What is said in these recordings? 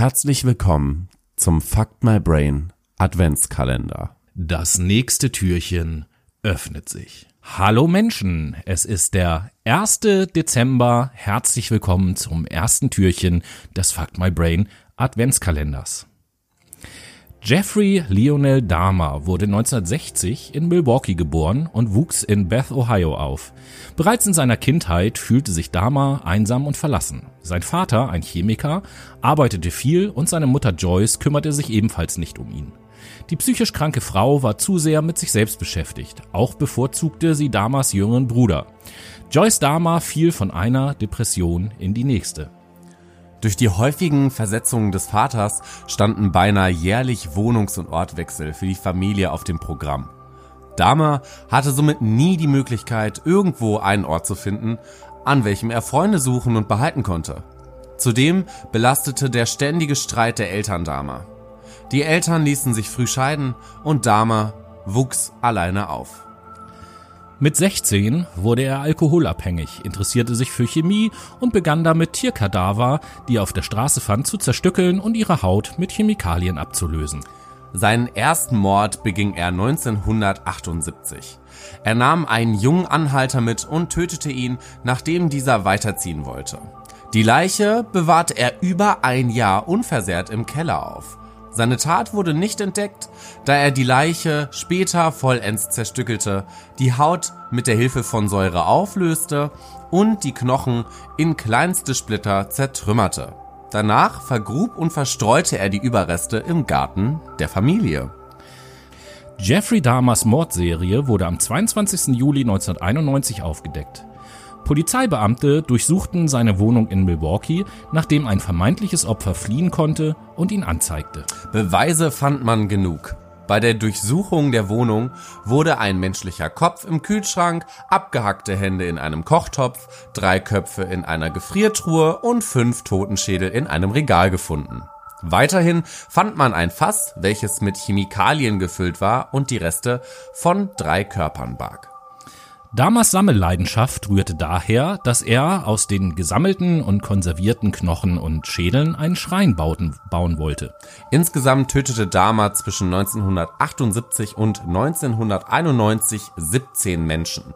Herzlich willkommen zum Fuck My Brain Adventskalender. Das nächste Türchen öffnet sich. Hallo Menschen, es ist der 1. Dezember. Herzlich willkommen zum ersten Türchen des Fuck My Brain Adventskalenders. Jeffrey Lionel Dahmer wurde 1960 in Milwaukee geboren und wuchs in Beth, Ohio auf. Bereits in seiner Kindheit fühlte sich Dahmer einsam und verlassen. Sein Vater, ein Chemiker, arbeitete viel und seine Mutter Joyce kümmerte sich ebenfalls nicht um ihn. Die psychisch kranke Frau war zu sehr mit sich selbst beschäftigt. Auch bevorzugte sie Dahmers jüngeren Bruder. Joyce Dahmer fiel von einer Depression in die nächste. Durch die häufigen Versetzungen des Vaters standen beinahe jährlich Wohnungs- und Ortwechsel für die Familie auf dem Programm. Dahmer hatte somit nie die Möglichkeit, irgendwo einen Ort zu finden, an welchem er Freunde suchen und behalten konnte. Zudem belastete der ständige Streit der Eltern Dahmer. Die Eltern ließen sich früh scheiden und Dahmer wuchs alleine auf. Mit 16 wurde er alkoholabhängig, interessierte sich für Chemie und begann damit Tierkadaver, die er auf der Straße fand, zu zerstückeln und ihre Haut mit Chemikalien abzulösen. Seinen ersten Mord beging er 1978. Er nahm einen jungen Anhalter mit und tötete ihn, nachdem dieser weiterziehen wollte. Die Leiche bewahrte er über ein Jahr unversehrt im Keller auf. Seine Tat wurde nicht entdeckt, da er die Leiche später vollends zerstückelte, die Haut mit der Hilfe von Säure auflöste und die Knochen in kleinste Splitter zertrümmerte. Danach vergrub und verstreute er die Überreste im Garten der Familie. Jeffrey Dahmers Mordserie wurde am 22. Juli 1991 aufgedeckt. Polizeibeamte durchsuchten seine Wohnung in Milwaukee, nachdem ein vermeintliches Opfer fliehen konnte und ihn anzeigte. Beweise fand man genug. Bei der Durchsuchung der Wohnung wurde ein menschlicher Kopf im Kühlschrank, abgehackte Hände in einem Kochtopf, drei Köpfe in einer Gefriertruhe und fünf Totenschädel in einem Regal gefunden. Weiterhin fand man ein Fass, welches mit Chemikalien gefüllt war und die Reste von drei Körpern barg. Damers Sammelleidenschaft rührte daher, dass er aus den gesammelten und konservierten Knochen und Schädeln einen Schrein bauen wollte. Insgesamt tötete Dahmer zwischen 1978 und 1991 17 Menschen.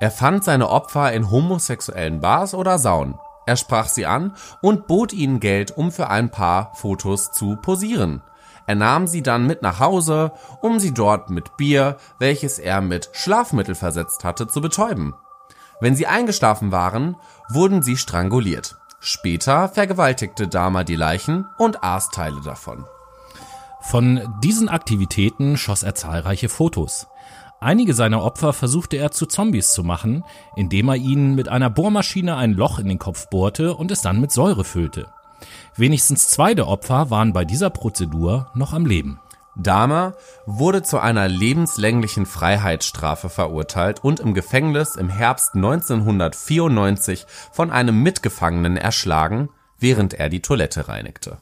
Er fand seine Opfer in homosexuellen Bars oder Saunen. Er sprach sie an und bot ihnen Geld, um für ein paar Fotos zu posieren. Er nahm sie dann mit nach Hause, um sie dort mit Bier, welches er mit Schlafmittel versetzt hatte, zu betäuben. Wenn sie eingeschlafen waren, wurden sie stranguliert. Später vergewaltigte Dahmer die Leichen und aß Teile davon. Von diesen Aktivitäten schoss er zahlreiche Fotos. Einige seiner Opfer versuchte er zu Zombies zu machen, indem er ihnen mit einer Bohrmaschine ein Loch in den Kopf bohrte und es dann mit Säure füllte. Wenigstens zwei der Opfer waren bei dieser Prozedur noch am Leben. Dahmer wurde zu einer lebenslänglichen Freiheitsstrafe verurteilt und im Gefängnis im Herbst 1994 von einem Mitgefangenen erschlagen, während er die Toilette reinigte